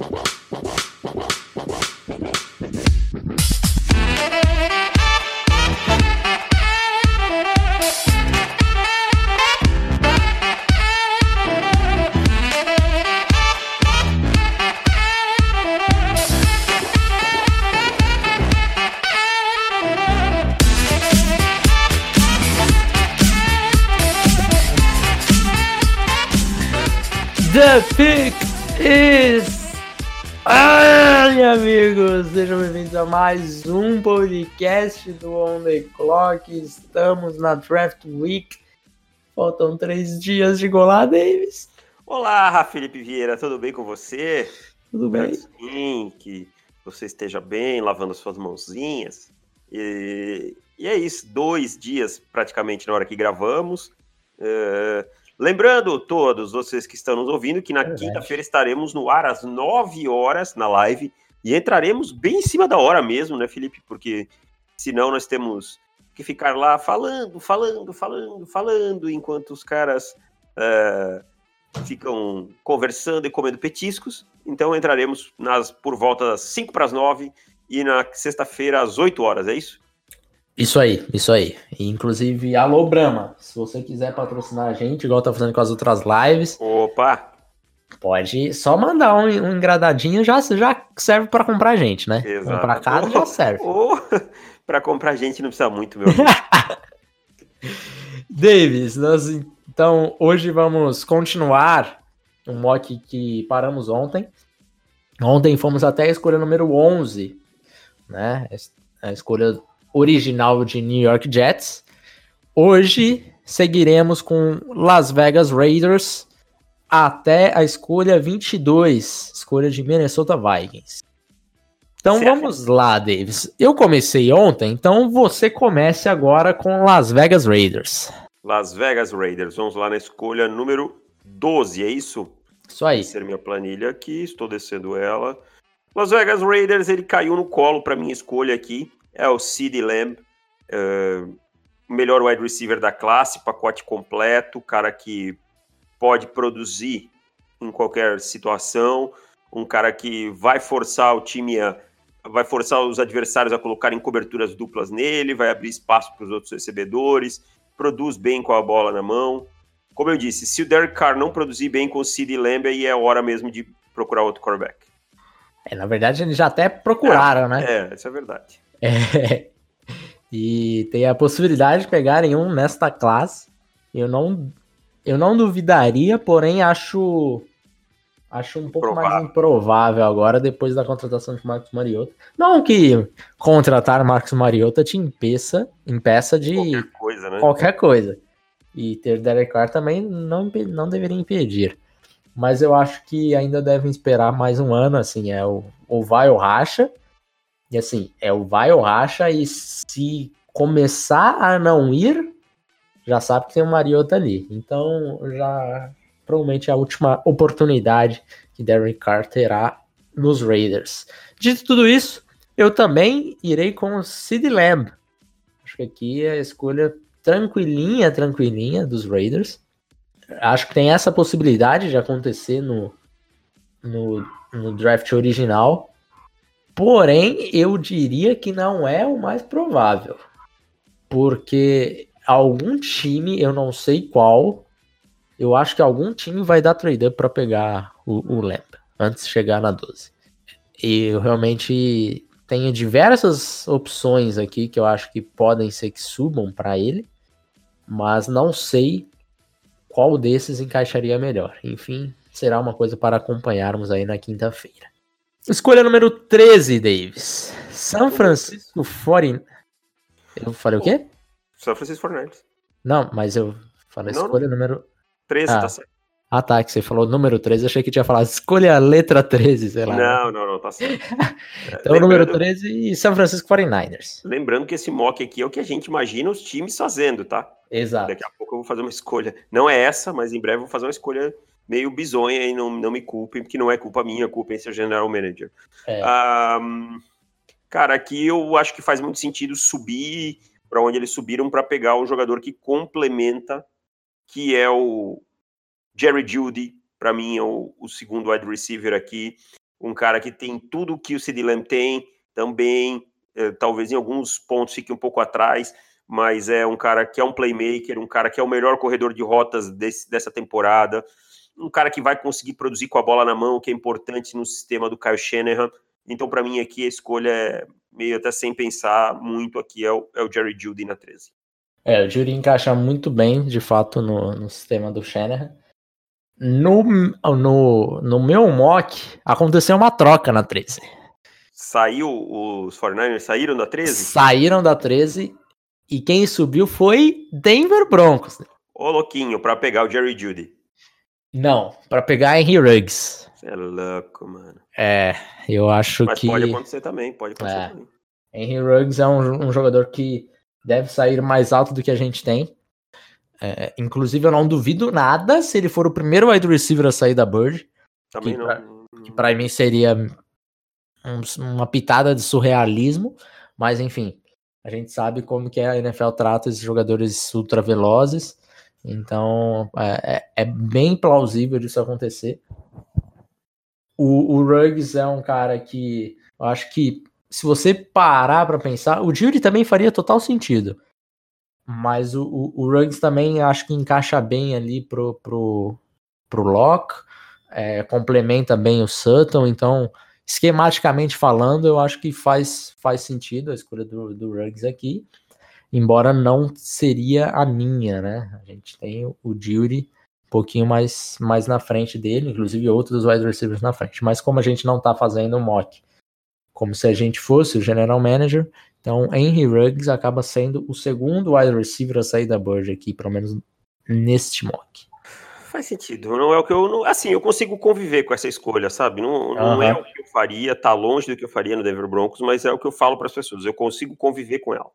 Well, a mais um podcast do On The Clock. Estamos na Draft Week. Faltam três dias de golar, Davis. Olá, Felipe Vieira, tudo bem com você? Tudo bem? Sim, que você esteja bem, lavando suas mãozinhas. E, e é isso, dois dias praticamente na hora que gravamos. Uh, Lembrando todos vocês que estão nos ouvindo que na é quinta-feira estaremos no ar às 9 horas na live e entraremos bem em cima da hora mesmo, né, Felipe? Porque senão nós temos que ficar lá falando, falando, falando, falando, enquanto os caras uh, ficam conversando e comendo petiscos. Então entraremos nas por volta das 5 para as 9 e na sexta-feira às 8 horas, é isso? Isso aí, isso aí. Inclusive, alô Brahma, se você quiser patrocinar a gente, igual tá fazendo com as outras lives. Opa! Pode só mandar um, um engradadinho, já, já serve para comprar a gente, né? Exato. Comprar casa já serve. Ou para comprar gente não precisa muito, meu amigo. Davis, nós então hoje vamos continuar um mock que paramos ontem. Ontem fomos até a escolha número 11, né? A escolha original de New York Jets. Hoje seguiremos com Las Vegas Raiders até a escolha 22, escolha de Minnesota Vikings. Então certo. vamos lá, Davis. Eu comecei ontem, então você comece agora com Las Vegas Raiders. Las Vegas Raiders, vamos lá na escolha número 12, é isso? Isso aí. Vou ser minha planilha aqui, estou descendo ela. Las Vegas Raiders, ele caiu no colo para minha escolha aqui é o Sid Lamb, uh, melhor wide receiver da classe, pacote completo, cara que pode produzir em qualquer situação, um cara que vai forçar o time a vai forçar os adversários a colocarem coberturas duplas nele, vai abrir espaço para os outros recebedores, produz bem com a bola na mão. Como eu disse, se o Derek Carr não produzir bem com o Sid Lamb, aí é hora mesmo de procurar outro quarterback. É, na verdade, eles já até procuraram, é, né? É, isso é verdade. É, e tem a possibilidade de pegarem um nesta classe. Eu não, eu não duvidaria, porém acho acho um pouco Provável. mais improvável agora depois da contratação de Marcos Mariota. Não que contratar Marcos Mariota te impeça, impeça de qualquer coisa, né? Qualquer coisa. E ter Derek Carr também não, não deveria impedir. Mas eu acho que ainda devem esperar mais um ano, assim, é o, ou vai ou racha. E assim, é o vai ou racha, e se começar a não ir, já sabe que tem o Mariota ali. Então, já provavelmente é a última oportunidade que Derek Carr terá nos Raiders. Dito tudo isso, eu também irei com o Sid Lamb. Acho que aqui é a escolha tranquilinha, tranquilinha dos Raiders. Acho que tem essa possibilidade de acontecer no, no, no draft original. Porém, eu diria que não é o mais provável. Porque algum time, eu não sei qual, eu acho que algum time vai dar trade up para pegar o, o Lamp antes de chegar na 12. E eu realmente tenho diversas opções aqui que eu acho que podem ser que subam para ele, mas não sei qual desses encaixaria melhor. Enfim, será uma coisa para acompanharmos aí na quinta-feira. Escolha número 13, Davis. São Francisco 40. Eu falei o quê? São Francisco 49 Não, mas eu falei não, escolha não. número. 13, ah. tá certo. Ah, tá, que você falou número 13, achei que tinha falado escolha a letra 13, sei lá. Não, não, não, tá certo. então, Lembrando... número 13 e São Francisco 49ers. Lembrando que esse mock aqui é o que a gente imagina os times fazendo, tá? Exato. Daqui a pouco eu vou fazer uma escolha. Não é essa, mas em breve eu vou fazer uma escolha meio bizonha e não, não me culpem, porque não é culpa minha, culpa é ser general manager. É. Um, cara, aqui eu acho que faz muito sentido subir para onde eles subiram para pegar o jogador que complementa, que é o Jerry Judy, para mim é o, o, segundo wide receiver aqui. um cara que tem tudo que o Sid Lamb tem, também, é, talvez em alguns pontos fique um pouco atrás, mas é um cara que é um playmaker, um cara que é o melhor corredor de rotas desse, dessa temporada, um cara que vai conseguir produzir com a bola na mão, que é importante no sistema do Kyle Shanahan. Então, para mim, aqui a escolha é meio até sem pensar muito aqui, é o, é o Jerry Judy na 13. É, o Judy encaixa muito bem, de fato, no, no sistema do Shanahan. No, no, no meu mock, aconteceu uma troca na 13. Saiu, os 49ers saíram da 13? Saíram da 13 e quem subiu foi Denver Broncos. Ô, louquinho, para pegar o Jerry Judy. Não, para pegar Henry Ruggs. É louco, mano. É, eu acho Mas que. pode acontecer também, pode acontecer É. também. Henry Ruggs é um, um jogador que deve sair mais alto do que a gente tem. É, inclusive, eu não duvido nada se ele for o primeiro wide receiver a sair da Bird. Também Que não. pra- Que para mim seria um- uma pitada de surrealismo. Mas enfim, a gente sabe como que a NFL trata esses jogadores ultravelozes. Então é, é- é bem plausível disso acontecer. O, o Ruggs é um cara que eu acho que se você parar para pensar, o Judy também faria total sentido. Mas o, o, o Ruggs também acho que encaixa bem ali pro, pro, pro Locke, é, complementa bem o Sutton, então, esquematicamente falando, eu acho que faz, faz sentido a escolha do, do Ruggs aqui, embora não seria a minha, né? A gente tem o, um pouquinho mais, mais na frente dele, inclusive outros wide receivers na frente, mas como a gente não tá fazendo um mock, como se a gente fosse o general manager, então Henry Ruggs acaba sendo o segundo wide receiver a sair da Bird aqui, pelo menos neste mock. Faz sentido. Não é o que eu. não- assim, eu consigo conviver com essa escolha, sabe? Não, não é Aham. o que eu faria, tá longe do que eu faria no Denver Broncos, mas é o que eu falo para as pessoas. Eu consigo conviver com ela.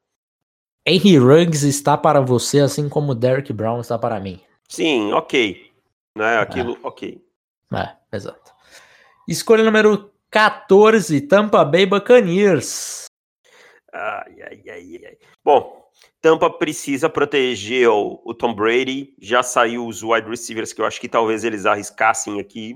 Henry Ruggs está para você, assim como o Derrick Brown está para mim. Sim, ok. Né? Aquilo, ok. É, exato. Escolha número 14, Tampa Bay Buccaneers. Ai, ai, ai, ai. Bom, Tampa precisa proteger o, o Tom Brady. Já saiu os wide receivers que eu acho que talvez eles arriscassem aqui.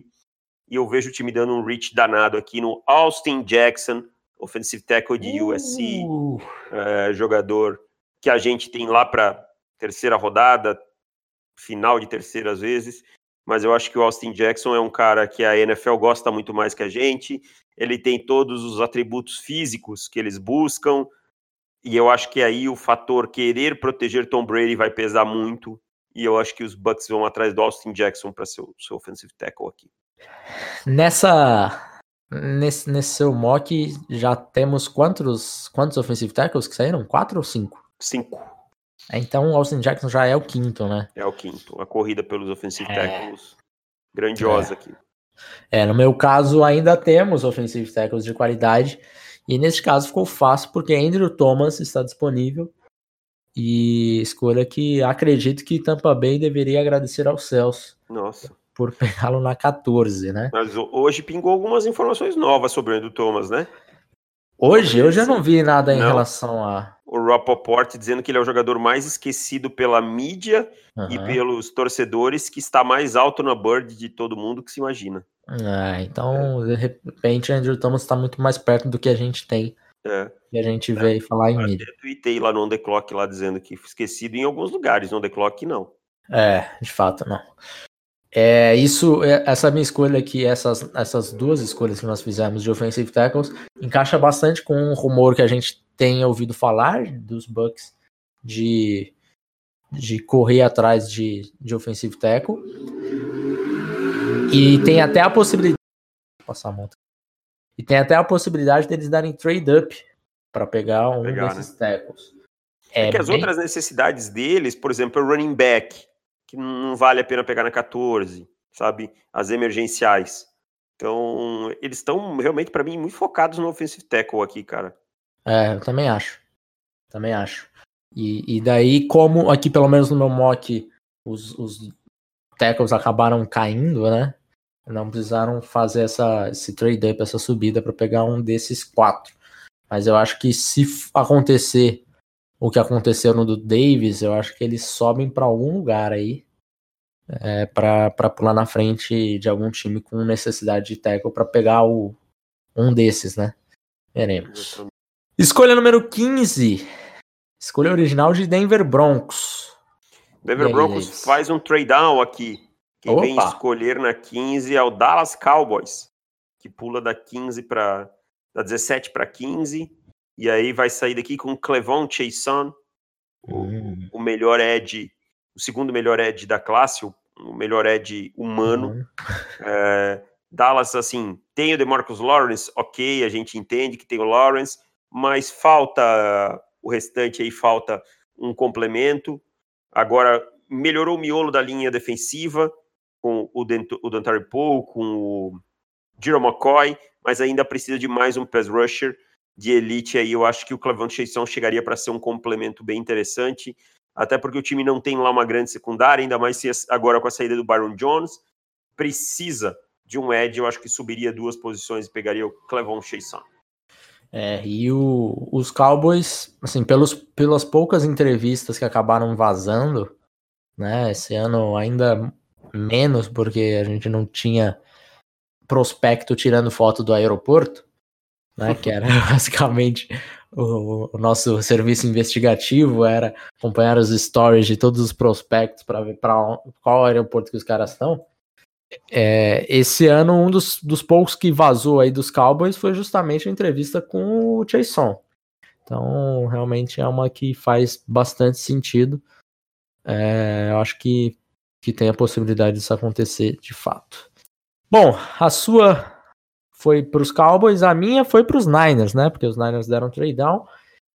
E eu vejo o time dando um reach danado aqui no Austin Jackson, offensive tackle de USC. Uh, é, jogador que a gente tem lá para terceira rodada, final de terceira às vezes, mas eu acho que o Austin Jackson é um cara que a NFL gosta muito mais que a gente. Ele tem todos os atributos físicos que eles buscam, e eu acho que aí o fator querer proteger Tom Brady vai pesar muito. E eu acho que os Bucks vão atrás do Austin Jackson para ser o seu offensive tackle aqui. nessa. Nesse, nesse seu mock, já temos quantos, quantos offensive tackles que saíram? Quatro ou cinco? Cinco Então o Austin Jackson já é o quinto, né? é o quinto. A corrida pelos offensive É. tackles grandiosa aqui. É, no meu caso, ainda temos offensive tackles de qualidade. E nesse caso ficou fácil porque Andrew Thomas está disponível. E escolha que acredito que Tampa Bay deveria agradecer aos céus Nossa. por pegá-lo na 14, né? Mas ho- hoje pingou algumas informações novas sobre o Andrew Thomas, né? Hoje eu já não vi nada em Não. relação a. O Rappaport dizendo que ele é o jogador mais esquecido pela mídia e Aham. pelos torcedores, que está mais alto na Bird de todo mundo que se imagina. Ah, então, de repente, Andrew Thomas está muito mais perto do que a gente tem. É. E a gente vê falar em Até mídia. tuitei lá no On The Clock, lá dizendo que esquecido em alguns lugares, no On The Clock não. É, de fato, não. É, isso, é- essa minha escolha aqui, essas, essas duas escolhas que nós fizemos de offensive tackles, encaixa bastante com um rumor que a gente tem ouvido falar dos Bucks de, de correr atrás de, de offensive tackle. E tem até a possibilidade. Passar a mão. E tem até a possibilidade deles darem trade up para pegar um Pegar, desses tackles. É, que as bem- outras necessidades deles, por exemplo, é o running back, que não vale a pena pegar na 14, sabe? As emergenciais. Então, eles estão realmente, para mim, muito focados no offensive tackle aqui, cara. É, eu também acho. Também acho. E, e daí, como aqui, pelo menos no meu mock, os, os tackles acabaram caindo, né? Não precisaram fazer essa, esse trade up, essa subida para pegar um desses quatro. Mas eu acho que se acontecer o que aconteceu no do Davis, eu acho que eles sobem para algum lugar aí. É, para pular na frente de algum time com necessidade de tackle para pegar o, um desses, né? Veremos. Escolha número 15. Escolha original de Denver Broncos. Denver aí, Broncos Davis? faz um trade down aqui. Quem Opa. vem escolher na 15 é o Dallas Cowboys, que pula da 15 para da 17 para 15 e aí vai sair daqui com Clevon Chason, hum. o, melhor edge, o segundo melhor edge da classe, o, o melhor edge humano. Hum. É, Dallas, assim, tem o DeMarcus Lawrence, ok, a gente entende que tem o Lawrence, mas falta o restante aí, falta um complemento. Agora, melhorou o miolo da linha defensiva, com o, Dent o Dantari Poe, com o Jerome McCoy, mas ainda precisa de mais um pass rusher de elite aí. Eu acho que o Clavão Chason chegaria para ser um complemento bem interessante, até porque o time não tem lá uma grande secundária, ainda mais se agora com a saída do Byron Jones, precisa de um edge, eu acho que subiria duas posições e pegaria o Clevon Chason. É, e o, os Cowboys, assim, pelos, pelas poucas entrevistas que acabaram vazando, né, esse ano ainda menos, porque a gente não tinha prospecto tirando foto do aeroporto, né, que era basicamente o, o, nosso serviço investigativo, era acompanhar os stories de todos os prospectos para ver para qual aeroporto que os caras estão. É, esse ano, um dos, dos poucos que vazou aí dos Cowboys foi justamente a entrevista com o Jason. Então, realmente é uma que faz bastante sentido. É, eu acho que, que tem a possibilidade disso acontecer de fato. Bom, a sua foi para os Cowboys, a minha foi para os Niners, né? Porque os Niners deram trade down.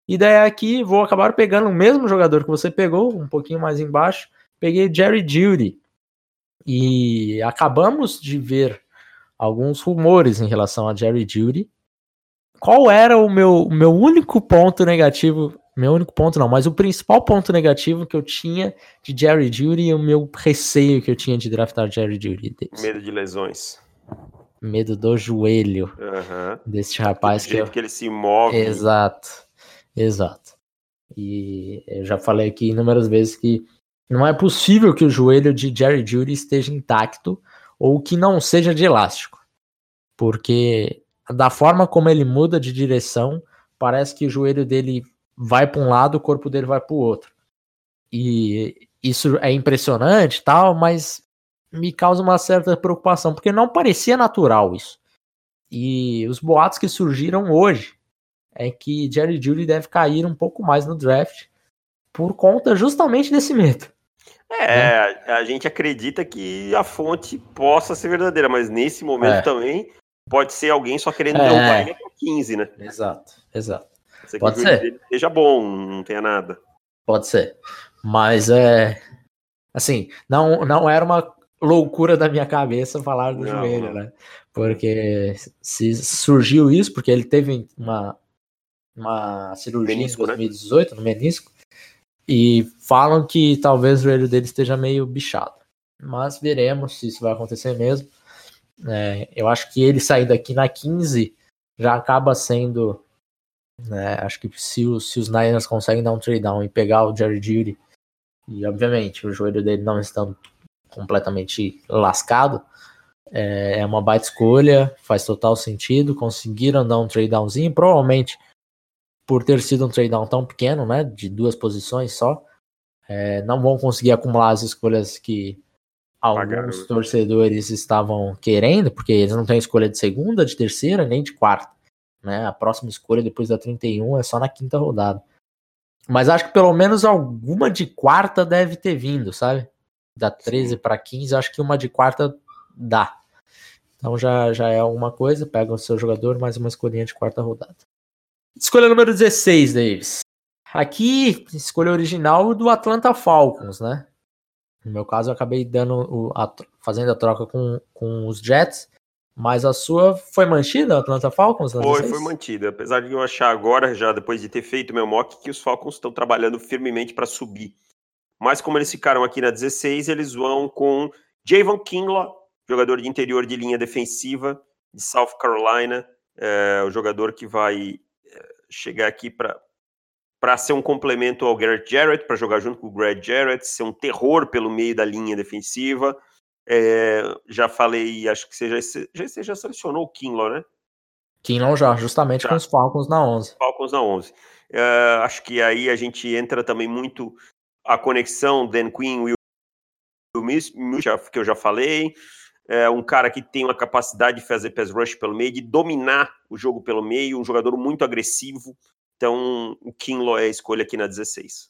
E daí aqui vou acabar pegando o mesmo jogador que você pegou, um pouquinho mais embaixo. Peguei Jerry Judy. E acabamos de ver alguns rumores em relação a Jerry Judy. Qual era o meu, meu único ponto negativo? Meu único ponto não, mas o principal ponto negativo que eu tinha de Jerry Judy e o meu receio que eu tinha de draftar Jerry Judy. Medo de lesões. Medo do joelho uhum. desse rapaz. Do que, jeito eu... que ele se move. Exato, exato. E eu já falei aqui inúmeras vezes que não é possível que o joelho de Jerry Judy esteja intacto ou que não seja de elástico. Porque da forma como ele muda de direção, parece que o joelho dele vai para um lado, o corpo dele vai para o outro. E isso é impressionante, tal, mas me causa uma certa preocupação, porque não parecia natural isso. E os boatos que surgiram hoje é que Jerry Judy deve cair um pouco mais no draft por conta justamente desse medo. É, né? a gente acredita que a fonte possa ser verdadeira, mas nesse momento é. também pode ser alguém só querendo é. dar um para 15, né? Exato, exato. Pode ser. Seja bom, não tenha nada. Pode ser. Mas é. Assim, não, não era uma loucura da minha cabeça falar do não, joelho, não. né? Porque se surgiu isso, porque ele teve uma, uma cirurgia menisco, em 2018 né? no menisco, e falam que talvez o joelho dele esteja meio bichado. Mas veremos se isso vai acontecer mesmo. É, eu acho que ele sair daqui na 15 já acaba sendo. Né, acho que se, os, se os Niners conseguem dar um trade down e pegar o Jerry Judy, e obviamente o joelho dele não estando completamente lascado, é, é uma baita escolha, faz total sentido. Conseguiram dar um trade downzinho, provavelmente por ter sido um trade down tão pequeno, né, de duas posições só, é, não vão conseguir acumular as escolhas que alguns Pagaram. torcedores estavam querendo, porque eles não têm escolha de segunda, de terceira, nem de quarta. Né? A próxima escolha depois da 31 é só na quinta rodada. Mas acho que pelo menos alguma de quarta deve ter vindo, sabe? Da 13 para 15, acho que uma de quarta dá. Então já, já é alguma coisa, pega o seu jogador, mais uma escolhinha de quarta rodada. Escolha número 16, Davis. Aqui, escolha original do Atlanta Falcons, né? No meu caso, eu acabei dando o, a, fazendo a troca com, com os Jets, mas a sua foi mantida, Atlanta Falcons? Foi, foi mantida. Apesar de eu achar agora, já depois de ter feito meu mock, que os Falcons estão trabalhando firmemente para subir. Mas como eles ficaram aqui na 16, eles vão com Javon Kinlaw, jogador de interior de linha defensiva de South Carolina, é, o jogador que vai chegar aqui para ser um complemento ao Garrett Jarrett, para jogar junto com o Greg Jarrett, ser um terror pelo meio da linha defensiva. É, já falei, acho que você já, já, você já selecionou o Kinlaw, né? Kinlaw já, justamente com os Falcons na 11. Falcons na 11. Uh, é, acho que aí a gente entra também muito a conexão Dan Quinn e o que eu já falei. É um cara que tem uma capacidade de fazer pass rush pelo meio, de dominar o jogo pelo meio, um jogador muito agressivo. Então, o Kinlaw é a escolha aqui na 16.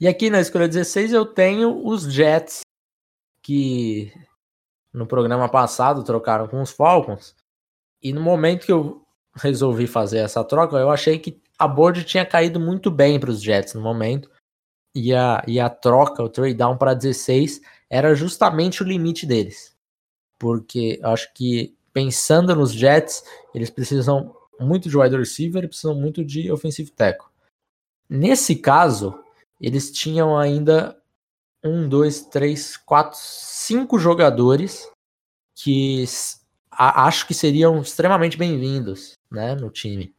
E aqui na escolha 16 eu tenho os Jets, que no programa passado trocaram com os Falcons. E no momento que eu resolvi fazer essa troca, eu achei que a board tinha caído muito bem para os Jets no momento. E a, e a troca, o trade down para 16, era justamente o limite deles. Porque acho que pensando nos Jets, eles precisam muito de wide receiver e precisam muito de offensive tackle. Nesse caso, eles tinham ainda um, dois, três, quatro, cinco jogadores que a, acho que seriam extremamente bem-vindos né, no time.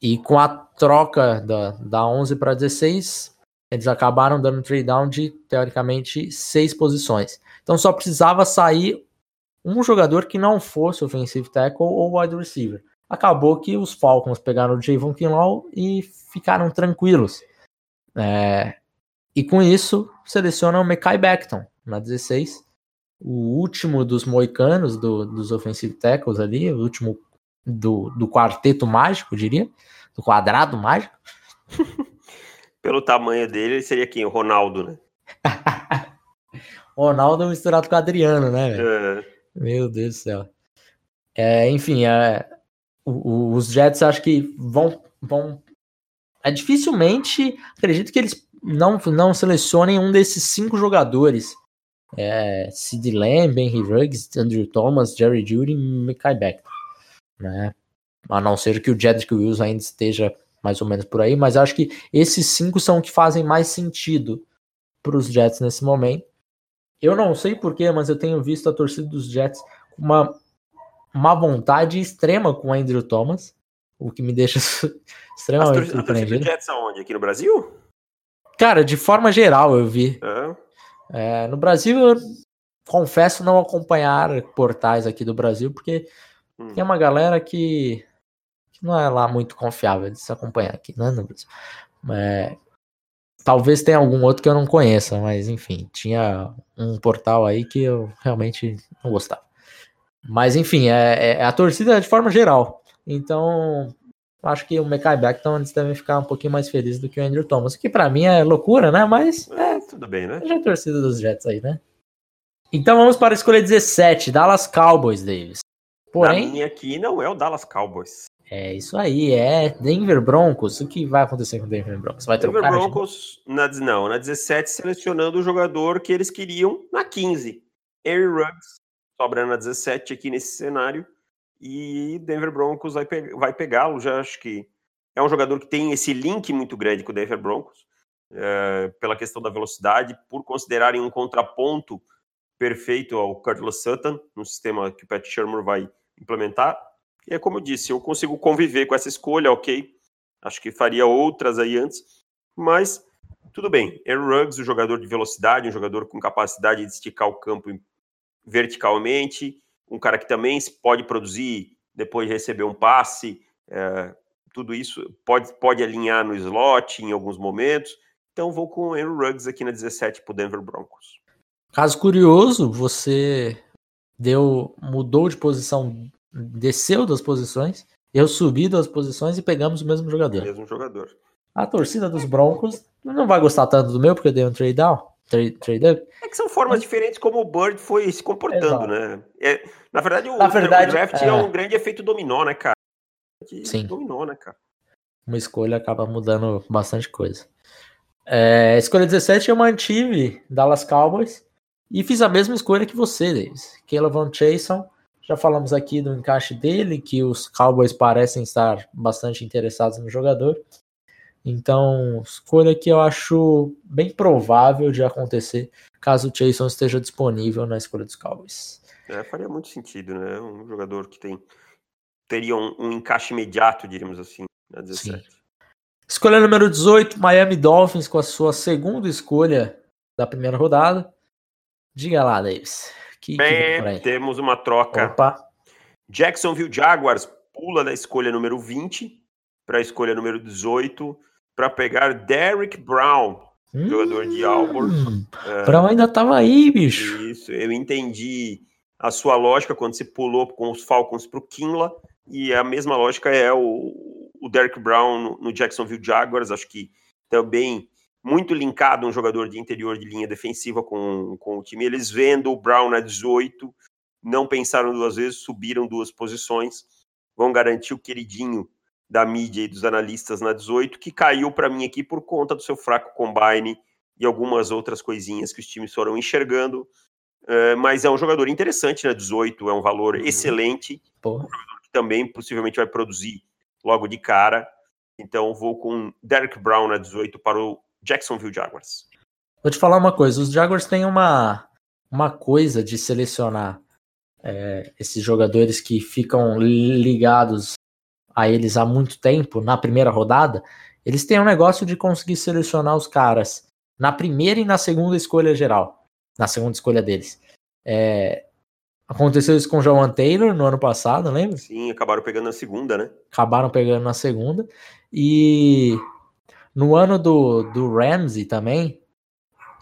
E com a troca da, da 11 para 16, eles acabaram dando trade down de, teoricamente, seis posições. Então só precisava sair um jogador que não fosse offensive tackle ou wide receiver. Acabou que os Falcons pegaram o Javon Kinlaw e ficaram tranquilos. É, e com isso, selecionam o Mekai Beckton na 16, o último dos moicanos, do, dos offensive tackles ali, o último do, do quarteto mágico, diria, do quadrado mágico. Pelo tamanho dele, ele seria quem? O Ronaldo, né? Ronaldo misturado com o Adriano, né? É. Meu Deus do céu. É, enfim, é, os Jets acho que vão, vão. É dificilmente, acredito que eles não, não selecionem um desses cinco jogadores. É, Sid Lamb, Henry Ruggs, Andrew Thomas, Jerry Judy e Mikai Beck. Né? A não ser que o Jedrick Wills ainda esteja mais ou menos por aí, mas acho que esses cinco são que fazem mais sentido para os Jets nesse momento. Eu não sei porquê, mas eu tenho visto a torcida dos Jets com uma, uma vontade extrema com o Andrew Thomas, o que me deixa extremamente surpreendido. A torcida dos Jets aonde? Aqui no Brasil? Cara, de forma geral eu vi. É. É, no Brasil, eu confesso não acompanhar portais aqui do Brasil, porque hum. tem uma galera que, não é lá muito confiável de se acompanhar aqui, né, Brasil. É, talvez tenha algum outro que eu não conheça, mas enfim, tinha um portal aí que eu realmente não gostava. Mas enfim, é, é a torcida de forma geral. Então, acho que o Mekai Beckton eles devem ficar um pouquinho mais felizes do que o Andrew Thomas, que para mim é loucura, né? Mas é, tudo bem, né? Já é torcida dos Jets aí, né? Então vamos para a escolha 17, Dallas Cowboys, Davis. Porém, Na minha aqui não é o Dallas Cowboys. É isso aí, é Denver Broncos. O que vai acontecer com o Denver Broncos? Vai Denver Broncos, na, não, na 17, selecionando o jogador que eles queriam na 15. Harry Ruggs, sobrando na 17 aqui nesse cenário e Denver Broncos vai, pe vai pegá-lo. Já acho que é um jogador que tem esse link muito grande com o Denver Broncos, é, pela questão da velocidade, por considerarem um contraponto perfeito ao Curtis Sutton, no sistema que o Pat Shermer vai implementar. E é como eu disse, eu consigo conviver com essa escolha, ok. Acho que faria outras aí antes, mas tudo bem. Aaron Ruggs, um jogador de velocidade, um jogador com capacidade de esticar o campo verticalmente, um cara que também pode produzir depois de receber um passe, é, tudo isso pode, pode alinhar no slot em alguns momentos. Então vou com o Andrew Ruggs aqui na 17 para o Denver Broncos. Caso curioso, você deu mudou de posição, desceu das posições, eu subi das posições e pegamos o mesmo jogador. O mesmo jogador. A torcida dos Broncos não vai gostar tanto do meu porque eu dei um trade down. Trade, É que são formas diferentes como o Bird foi se comportando, Exato. né? É, na verdade, o, na verdade, o draft é... é... um grande efeito dominó, né, cara? Que Sim. Dominou, né, cara? Uma escolha acaba mudando bastante coisa. É, escolha 17 eu mantive Dallas Cowboys e fiz a mesma escolha que você, Davis. Caleb Chason. Já falamos aqui do encaixe dele, que os Cowboys parecem estar bastante interessados no jogador. Então, escolha que eu acho bem provável de acontecer caso o Jason esteja disponível na escolha dos Cowboys. É, faria muito sentido, né? Um jogador que tem teria um, um encaixe imediato, diríamos assim, na 17. Sim. Escolha número 18, Miami Dolphins com a sua segunda escolha da primeira rodada. Diga lá, Davis. Que, Bem, que temos uma troca. Opa. Jacksonville Jaguars pula da escolha número 20 para a escolha número 18 para pegar Derrick Brown, hum, jogador de Auburn. É. Brown ainda estava aí, bicho. Isso, eu entendi a sua lógica quando você pulou com os Falcons para o Kinla, e a mesma lógica é o, o Derrick Brown no, no Jacksonville Jaguars, acho que também muito linkado um jogador de interior de linha defensiva com, com o time. Eles vendo o Brown na 18, não pensaram duas vezes, subiram duas posições, vão garantir o queridinho da mídia e dos analistas na 18, que caiu para mim aqui por conta do seu fraco combine e algumas outras coisinhas que os times foram enxergando. É, mas é um jogador interessante na 18, é um valor uhum. excelente. Porra. Um jogador que também possivelmente vai produzir logo de cara. Então vou com Derek Brown na 18 para o Jacksonville Jaguars. Vou te falar uma coisa: os Jaguars têm uma, uma coisa de selecionar é, esses jogadores que ficam ligados a eles há muito tempo, na primeira rodada, eles têm um negócio de conseguir selecionar os caras na primeira e na segunda escolha geral, na segunda escolha deles. É, aconteceu isso com o João Taylor no ano passado, lembra? Sim, acabaram pegando na segunda, né? Acabaram pegando na segunda. E no ano do, do Ramsey também,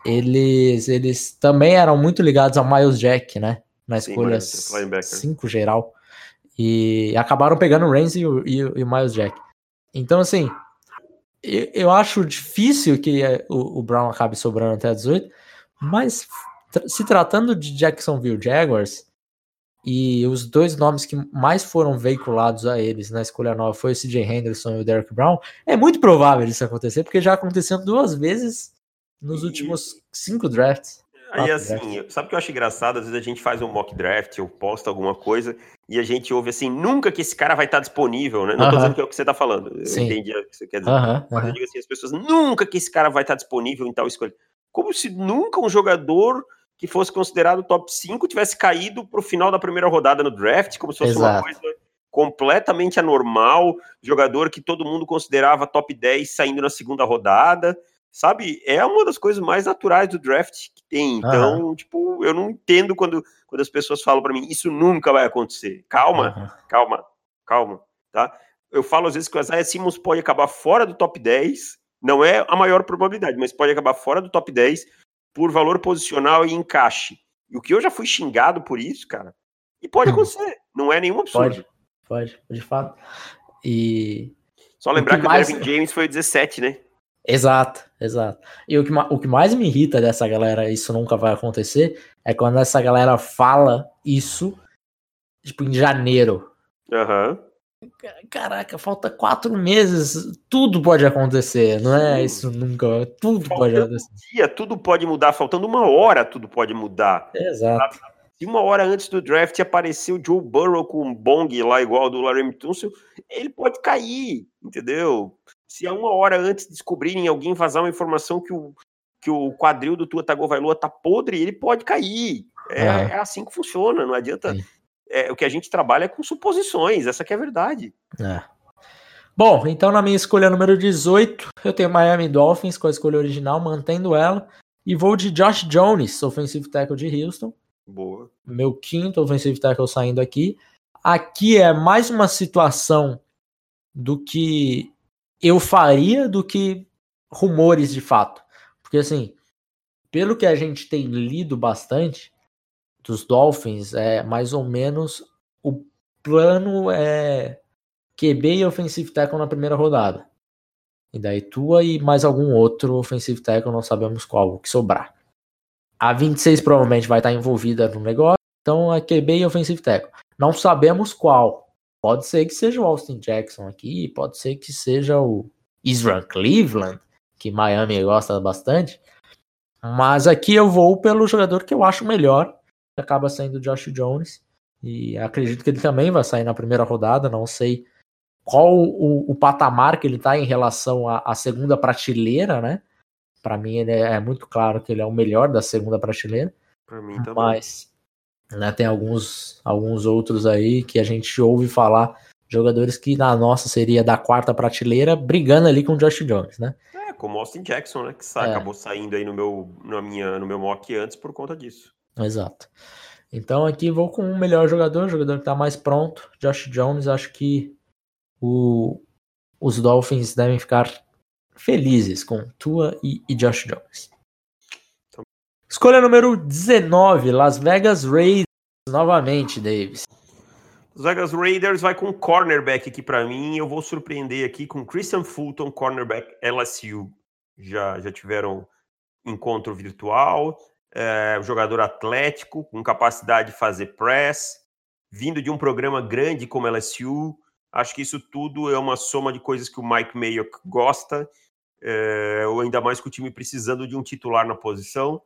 eles, eles também eram muito ligados ao Miles Jack, né? Na escolha 5 geral. E acabaram pegando o Ramsey e, e, e o Miles Jack. Então, assim, eu, eu acho difícil que é, o, o, Brown acabe sobrando até 18, mas se tratando de Jacksonville Jaguars, e os dois nomes que mais foram veiculados a eles na escolha nova foi o CJ Henderson e o Derek Brown, é muito provável isso acontecer, porque já aconteceu duas vezes nos últimos cinco drafts. Aí assim, sabe o que eu acho engraçado? Às vezes a gente faz um mock draft ou posta alguma coisa e a gente ouve assim, nunca que esse cara vai estar disponível, né? Não uh -huh. tô dizendo que é o que você tá falando. Eu Sim. entendi o que você quer dizer. Uh -huh. Mas eu digo assim, as pessoas, nunca que esse cara vai estar disponível em tal escolha. Como se nunca um jogador que fosse considerado top 5 tivesse caído pro final da primeira rodada no draft, como se fosse Exato. uma coisa completamente anormal, jogador que todo mundo considerava top 10 saindo na segunda rodada sabe? É uma das coisas mais naturais do draft que tem. Então, uhum. tipo, eu não entendo quando, quando as pessoas falam para mim, isso nunca vai acontecer. Calma, uhum. calma, calma, tá? Eu falo às vezes que o Isaiah Simmons pode acabar fora do top 10, não é a maior probabilidade, mas pode acabar fora do top 10 por valor posicional e encaixe. E o que eu já fui xingado por isso, cara, e pode hum. acontecer, não é nenhum absurdo. Pode, pode, de fato. E. Só lembrar que, que mais... o Devin James foi o 17, né? Exato, exato. E o que, o que mais me irrita dessa galera, isso nunca vai acontecer, é quando essa galera fala isso, tipo, em janeiro. Aham. Uhum. Caraca, falta quatro meses, tudo pode acontecer, não é isso nunca, tudo faltando pode acontecer. Um dia, tudo pode mudar, faltando uma hora, tudo pode mudar. Exato. Se uma hora antes do draft apareceu o Joe Burrow com um bong lá igual do Larry Tunsil, ele pode cair, entendeu? se a uma hora antes de descobrirem alguém vazar uma informação que o, que o quadril do Tua Tagovailoa tá podre, ele pode cair. É, é. é assim que funciona, não adianta. É, o que a gente trabalha é com suposições, essa que é a verdade. É. Bom, então na minha escolha número 18, eu tenho Miami Dolphins com a escolha original, mantendo ela, e vou de Josh Jones, offensive tackle de Houston. Boa. Meu quinto offensive tackle saindo aqui. Aqui é mais uma situação do que eu faria do que rumores de fato. Porque assim, pelo que a gente tem lido bastante dos Dolphins, é mais ou menos o plano é QB e offensive tackle na primeira rodada. E daí tua e mais algum outro offensive tackle, não sabemos qual, o que sobrar. A 26 provavelmente vai estar envolvida no negócio, então é QB e offensive tackle. Não sabemos qual. Pode ser que seja o Austin Jackson aqui, pode ser que seja o Israel Cleveland, que Miami gosta bastante. Mas aqui eu vou pelo jogador que eu acho melhor, acaba sendo o Josh Jones. E acredito que ele também vai sair na primeira rodada. Não sei qual o, o patamar que ele está em relação à, segunda prateleira, né? Para mim, é, é, muito claro que ele é o melhor da segunda prateleira. Para mim também. Mas né, tem alguns, alguns outros aí que a gente ouve falar jogadores que na nossa seria da quarta prateleira, brigando ali com o Josh Jones, né? É, como Austin Jackson, né? Que sa é. acabou saindo aí no meu, na minha, no meu mock antes por conta disso. Exato. Então aqui vou com o melhor jogador, jogador que está mais pronto, Josh Jones. Acho que o, os Dolphins devem ficar felizes com Tua e, e Josh Jones. Escolha número 19, Las Vegas Raiders, novamente, Davis. Las Vegas Raiders vai com cornerback aqui para mim. Eu vou surpreender aqui com Christian Fulton, cornerback LSU. Já, já tiveram encontro virtual, é, jogador atlético, com capacidade de fazer press, vindo de um programa grande como LSU. Acho que isso tudo é uma soma de coisas que o Mike Mayock gosta, é, ou ainda mais com o time precisando de um titular na posição.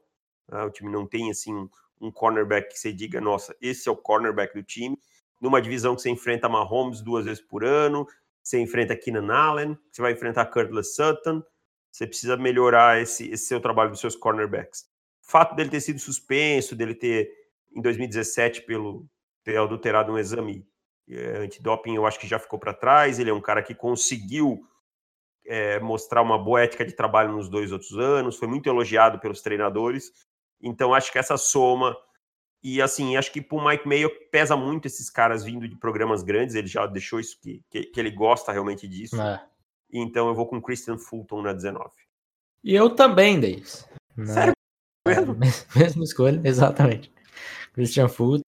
Né? O time não tem assim um cornerback que você diga, nossa, esse é o cornerback do time. Numa divisão que você enfrenta Mahomes duas vezes por ano, você enfrenta Keenan Allen, você vai enfrentar Curtis Sutton, você precisa melhorar esse, esse seu trabalho dos seus cornerbacks. O fato dele ter sido suspenso, dele ter, em 2017, pelo ter adulterado um exame é, antidoping, eu acho que já ficou para trás. Ele é um cara que conseguiu é, mostrar uma boa ética de trabalho nos dois outros anos, foi muito elogiado pelos treinadores. Então, acho que essa soma. E assim, acho que para o Mike Mayo pesa muito esses caras vindo de programas grandes, ele já deixou isso que, que, que ele gosta realmente disso. É. Então eu vou com Christian Fulton na 19. E eu também, Davis. Sério? Mesmo? Mesma escolha, exatamente. Christian Fulton.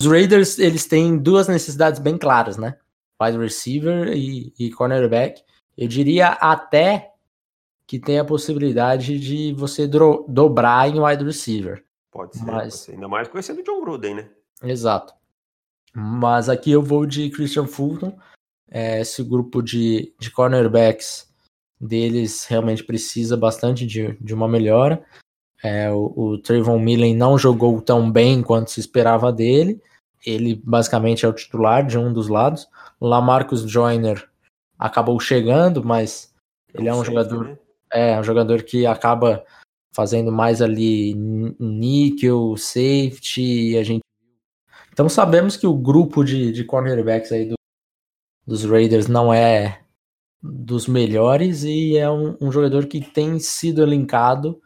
Os Raiders, eles têm duas necessidades bem claras, né? Wide receiver e, e cornerback. Eu diria até que tem a possibilidade de você do, dobrar em wide receiver. Pode ser, Mas... pode ser. ainda mais conhecendo o John Gruden, né? Exato. Mas aqui eu vou de Christian Fulton é, esse grupo de, de cornerbacks deles realmente precisa bastante de, de uma melhora. É, o, o Trayvon Millen não jogou tão bem quanto se esperava dele. Ele basicamente é o titular de um dos lados. O Lamarcus Joyner acabou chegando, mas ele é um jogador né? é um jogador que acaba fazendo mais ali níquel, safety, a gente então sabemos que o grupo de, de cornerbacks aí do, dos Raiders não é dos melhores e é um, um jogador que tem sido elencado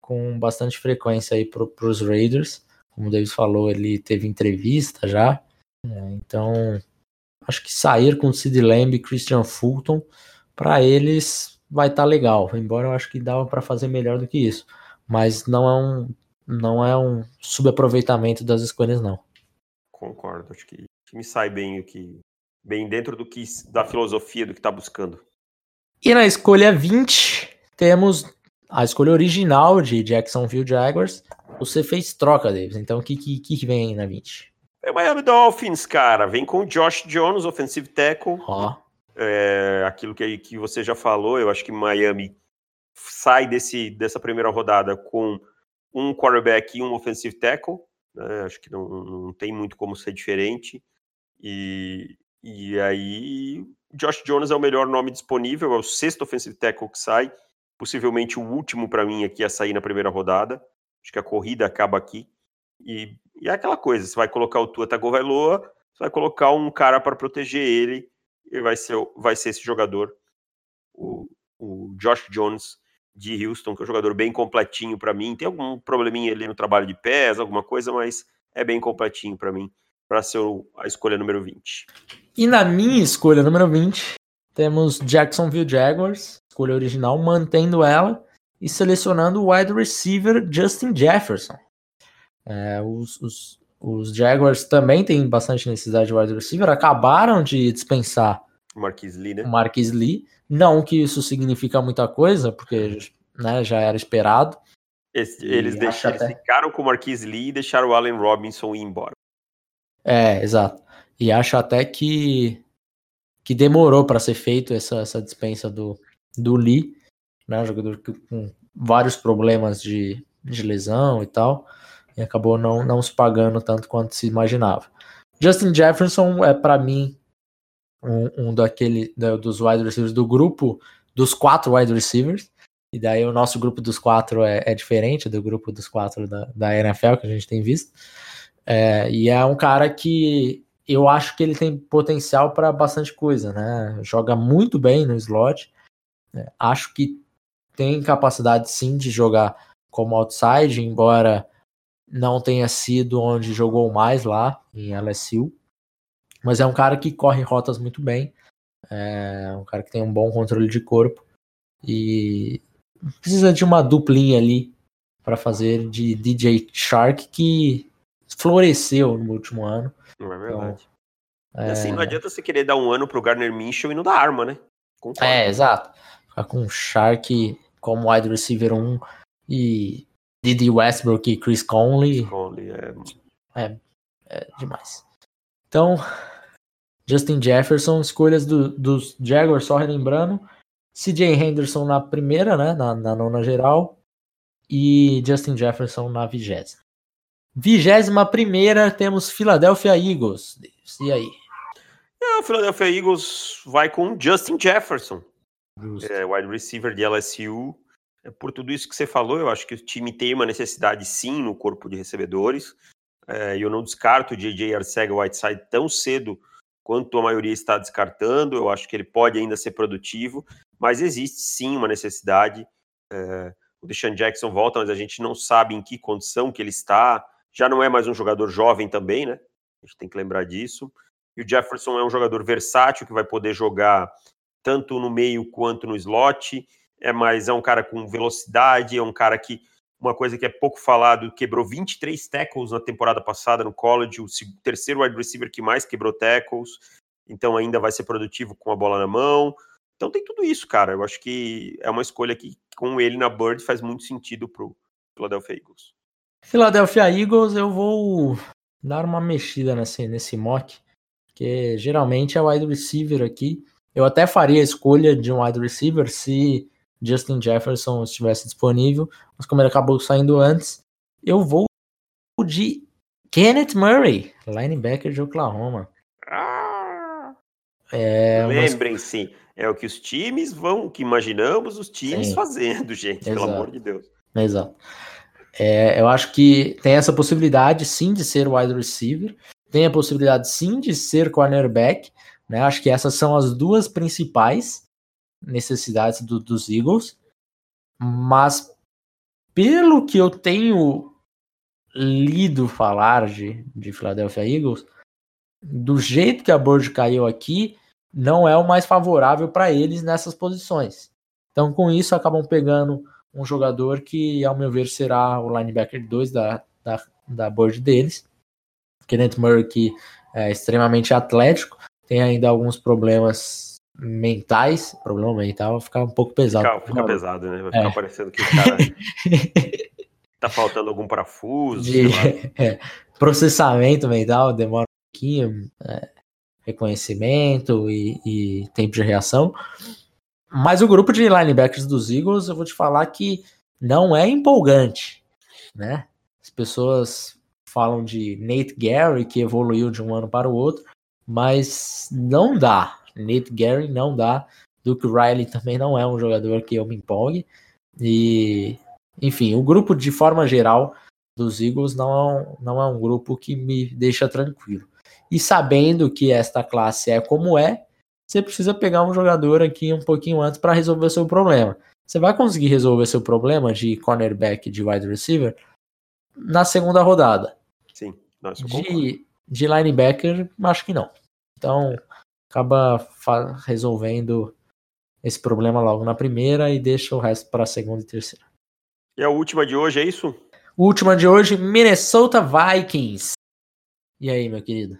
com bastante frequência aí para os Raiders. Como o Davis falou, ele teve entrevista já. É, então, acho que sair com Sid Lamb e Christian Fulton, para eles vai estar tá legal. Embora eu acho que dava para fazer melhor do que isso. Mas não é um, não é um subaproveitamento das escolhas, não. Concordo. Acho que me sai bem o que bem dentro do que da filosofia do que está buscando. E na escolha 20, temos a escolha original de Jacksonville Jaguars. Você fez troca, Davis. Então o que, que, que vem aí na 20? É o Miami Dolphins, cara. Vem com o Josh Jones, offensive tackle. Ó. É, aquilo que, que você já falou, eu acho que Miami sai desse, dessa primeira rodada com um quarterback e um offensive tackle. Né? Acho que não, não tem muito como ser diferente. E, e aí, Josh Jones é o melhor nome disponível, é o sexto offensive tackle que sai, possivelmente o último para mim aqui a sair na primeira rodada. Acho que a corrida acaba aqui. E, e é aquela coisa, você vai colocar o Tua Tagovailoa, você vai colocar um cara para proteger ele, e vai ser, vai ser esse jogador, o, o Josh Jones de Houston, que é um jogador bem completinho para mim. Tem algum probleminha ali no trabalho de pés, alguma coisa, mas é bem completinho para mim para ser a escolha número 20. E na minha escolha número 20, temos Jacksonville Jaguars, escolha original, mantendo ela e selecionando o wide receiver Justin Jefferson. É, os, os, os, Jaguars também têm bastante necessidade de wide receiver, acabaram de dispensar o Marquis Lee, né? O Marquis Lee. Não que isso significa muita coisa, porque né, já era esperado. Esse, eles, deixaram, até... eles ficaram com o Marquis Lee e deixaram o Allen Robinson ir embora. É, exato. E acho até que, que demorou para ser feito essa, essa dispensa do, do Lee, né? Um jogador com vários problemas de, de lesão e tal, e acabou não, não se pagando tanto quanto se imaginava. Justin Jefferson é para mim um, um daquele dos wide receivers do grupo dos quatro wide receivers. E daí o nosso grupo dos quatro é, é diferente do grupo dos quatro da, da NFL que a gente tem visto. É, e é um cara que eu acho que ele tem potencial para bastante coisa, né? Joga muito bem no slot. É, acho que tem capacidade sim de jogar como outside, embora não tenha sido onde jogou mais lá em LSU, mas é um cara que corre rotas muito bem, é um cara que tem um bom controle de corpo e precisa de uma duplinha ali para fazer de DJ Shark que floresceu no último ano. Não é verdade. Então, é... Assim, não adianta você querer dar um ano pro Garner Mitchell e não dar arma, né? Concordo. É, exato. Ficar com Shark como wide receiver 1 e Didi Westbrook e Chris Conley. Conley é... é... é demais. Então, Justin Jefferson, escolhas do, dos Jaguars, só relembrando. CJ Henderson na primeira, né? Na, na nona geral. E Justin Jefferson na vigésima. Vigésima primeira temos Philadelphia Eagles. E aí? É, o Philadelphia Eagles vai com Justin Jefferson. É, wide receiver de LSU. É, por tudo isso que você falou, eu acho que o time tem uma necessidade sim no corpo de recebedores. É, eu não descarto o JJ Arcega Whiteside tão cedo quanto a maioria está descartando. Eu acho que ele pode ainda ser produtivo, mas existe sim uma necessidade. É, o Deshaun Jackson volta, mas a gente não sabe em que condição que ele está. Já não é mais um jogador jovem também, né? A gente tem que lembrar disso. E o Jefferson é um jogador versátil que vai poder jogar tanto no meio quanto no slot. É mais é um cara com velocidade, é um cara que uma coisa que é pouco falado, quebrou 23 tackles na temporada passada no college, o terceiro wide receiver que mais quebrou tackles, então ainda vai ser produtivo com a bola na mão. Então tem tudo isso, cara. Eu acho que é uma escolha que com ele na Bird faz muito sentido pro Philadelphia Eagles. Philadelphia Eagles, eu vou dar uma mexida nesse, nesse mock, que geralmente é wide receiver aqui. Eu até faria a escolha de um wide receiver se Justin Jefferson estivesse disponível, mas como ele acabou saindo antes, eu vou de Kenneth Murray, linebacker de Oklahoma. Ah, é, Lembrem-se, mas... é o que os times vão, o que imaginamos os times Sim. fazendo, gente, Exato. pelo amor de Deus. Exato. É, eu acho que tem essa possibilidade sim de ser wide receiver, tem a possibilidade sim de ser cornerback, né? Acho que essas são as duas principais necessidades do, dos Eagles, mas pelo que eu tenho lido falar de, de Philadelphia Eagles, do jeito que a board caiu aqui, não é o mais favorável para eles nessas posições. Então, com isso, acabam pegando um jogador que, ao meu ver, será o linebacker 2 da, da, da board deles. Kenneth Murray, que é extremamente atlético, tem ainda alguns problemas mentais, problema mental, vai ficar um pouco pesado. Fica, fica pesado, né? Vai ficar é. parecendo que o cara tá faltando algum parafuso. De, é, processamento mental demora um pouquinho, é, reconhecimento e, e, tempo de reação. Mas o grupo de linebackers dos Eagles, eu vou te falar que não é empolgante, né? As pessoas falam de Nate Gary, que evoluiu de um ano para o outro, mas não dá. Nate Gary não dá. Duke Riley também não é um jogador que eu me empolgue. E, enfim, o grupo de forma geral dos Eagles não é um, não é um grupo que me deixa tranquilo. E sabendo que esta classe é como é, você precisa pegar um jogador aqui um pouquinho antes para resolver seu problema. Você vai conseguir resolver seu problema de cornerback de wide receiver na segunda rodada. Sim, de, de linebacker, acho que não. Então, acaba resolvendo esse problema logo na primeira e deixa o resto para a segunda e terceira. E a última de hoje é isso? Última de hoje, Minnesota Vikings. E aí, meu querido?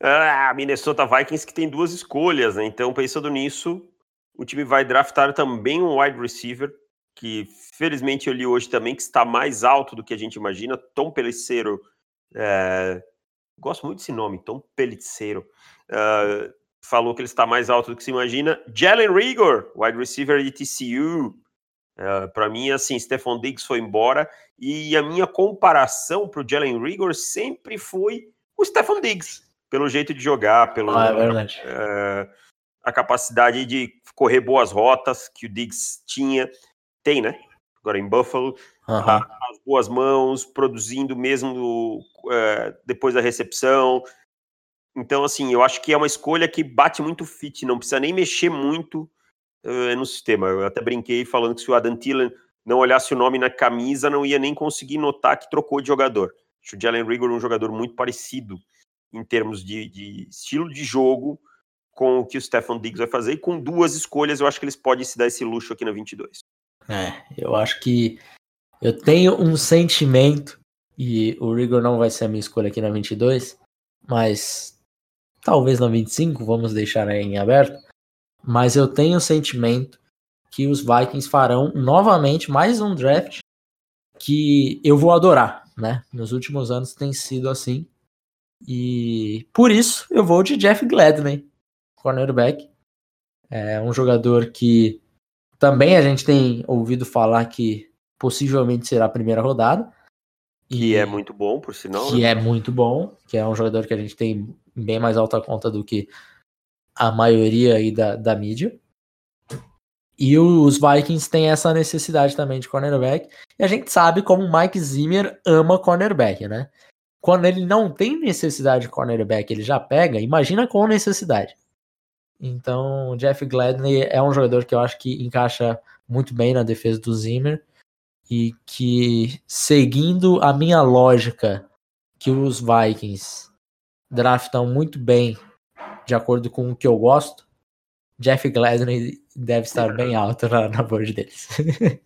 Ah, Minnesota Vikings que tem duas escolhas, né? Então, pensando nisso, o time vai draftar também um wide receiver, que felizmente eu li hoje também, que está mais alto do que a gente imagina. Tom Pelicero. É... Gosto muito desse nome, Tom Pelicero. Uh, falou que ele está mais alto do que se imagina. Jalen Rigor, wide receiver de TCU. É, para mim, assim, Stephon Diggs foi embora e a minha comparação para o Jalen Rigor sempre foi o Stephon Diggs, pelo jeito de jogar, pelo ah, é uh, a capacidade de correr boas rotas que o Diggs tinha, tem, né? Agora em Buffalo, as boas mãos, produzindo mesmo uh, depois da recepção, então, assim, eu acho que é uma escolha que bate muito fit, não precisa nem mexer muito uh, no sistema. Eu até brinquei falando que se o Adam Thielen não olhasse o nome na camisa, não ia nem conseguir notar que trocou de jogador. Acho o Jalen Rigor um jogador muito parecido em termos de, de, estilo de jogo com o que o Stefan Diggs vai fazer, e com duas escolhas eu acho que eles podem se dar esse luxo aqui na 22. É, eu acho que eu tenho um sentimento, e o Rigor não vai ser a minha escolha aqui na 22, mas talvez na 25, vamos deixar aí em aberto, mas eu tenho o sentimento que os Vikings farão novamente mais um draft que eu vou adorar, né? Nos últimos anos tem sido assim. E por isso eu vou de Jeff Gladney, cornerback. É um jogador que também a gente tem ouvido falar que possivelmente será a primeira rodada. Que é muito bom, por sinal. Que né? é muito bom, que é um jogador que a gente tem bem mais alta conta do que a maioria aí da, da mídia. E os Vikings têm essa necessidade também de cornerback. E a gente sabe como o Mike Zimmer ama cornerback, né? Quando ele não tem necessidade de cornerback, ele já pega, imagina com necessidade. Então, Jeff Gladney é um jogador que eu acho que encaixa muito bem na defesa do Zimmer e que, seguindo a minha lógica, que os Vikings draftam muito bem de acordo com o que eu gosto, Jeff Gladney deve estar bem alto na, na board deles.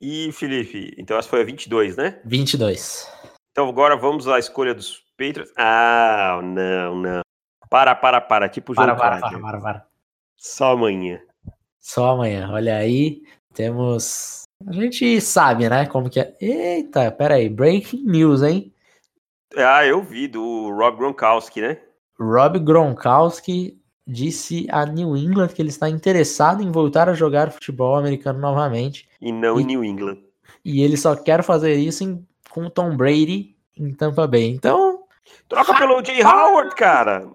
e Felipe, então essa foi a 22, né? 22. Então agora vamos à escolha dos Patriots. Ah, não, não. Para, para, para. Tipo para, para, para, para, para. Só amanhã. Só amanhã. Olha aí, temos... A gente sabe, né, como que é. Eita, pera aí. Breaking news, hein? Ah, eu vi, do Rob Gronkowski, né? Rob Gronkowski disse a New England que ele está interessado em voltar a jogar futebol americano novamente. E não e, em New England. E ele só quer fazer isso em, com Tom Brady em Tampa Bay. Então. Troca pelo Jay Howard, cara.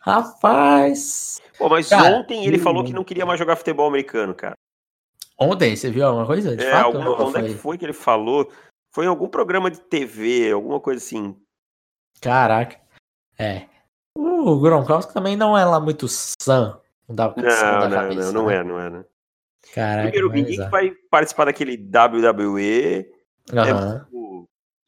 Rapaz. Pô, mas cara, ontem ele falou que não queria mais jogar futebol americano, cara. Ontem, você viu alguma coisa? De é, fato, alguma, onde é que foi que ele falou? Foi em algum programa de TV, alguma coisa assim. Caraca. É. O Gronkowski também não é lá muito sã. Não, dá não, não, cabeça, não, não né? é, não é, né? Caraca, Primeiro, ninguém que vai participar daquele WWE uhum. é muito,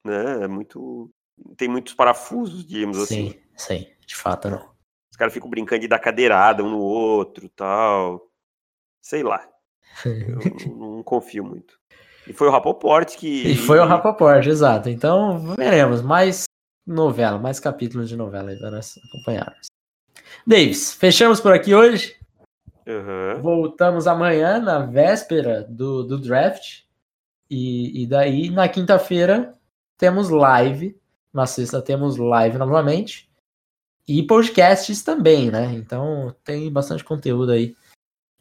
né, é muito... Tem muitos parafusos, digamos sim, assim. Sim, sim, de fato não. Os caras ficam brincando de dar cadeirada um no outro tal. Sei lá. Eu não, confio muito. E foi o Rapoport que. E foi o Rapoport, exato. Então, veremos. Mas novela, mais capítulos de novela aí para nós acompanharmos. Davis, fechamos por aqui hoje. Uhum. Voltamos amanhã, na véspera do, do draft. E, e daí, na quinta-feira, temos live. Na sexta, temos live novamente. E podcasts também, né? Então, tem bastante conteúdo aí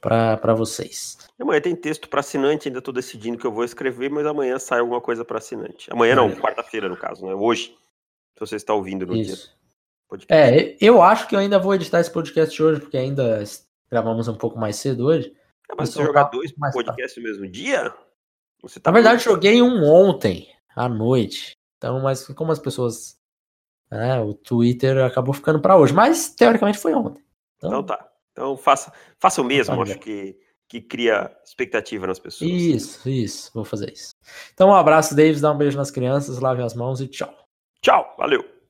para vocês. Amanhã tem texto para assinante, ainda estou decidindo que eu vou escrever, mas amanhã sai alguma coisa para assinante. Amanhã não, quarta-feira no caso, né? Hoje se você está ouvindo no Isso. dia. Podcast. É, eu acho que eu ainda vou editar esse podcast hoje, porque ainda gravamos um pouco mais cedo hoje. É, mas você jogar dois podcasts no mesmo dia? Você tá Na verdade, muito... joguei um ontem, à noite. Então, mas como as pessoas. Né, o Twitter acabou ficando para hoje. Mas, teoricamente, foi ontem. Então, então tá. Então faça, faça o mesmo, tá acho que, que cria expectativa nas pessoas. Isso, isso. Vou fazer isso. Então, um abraço, Davis. Dá um beijo nas crianças, lave as mãos e tchau. Tchau, valeu!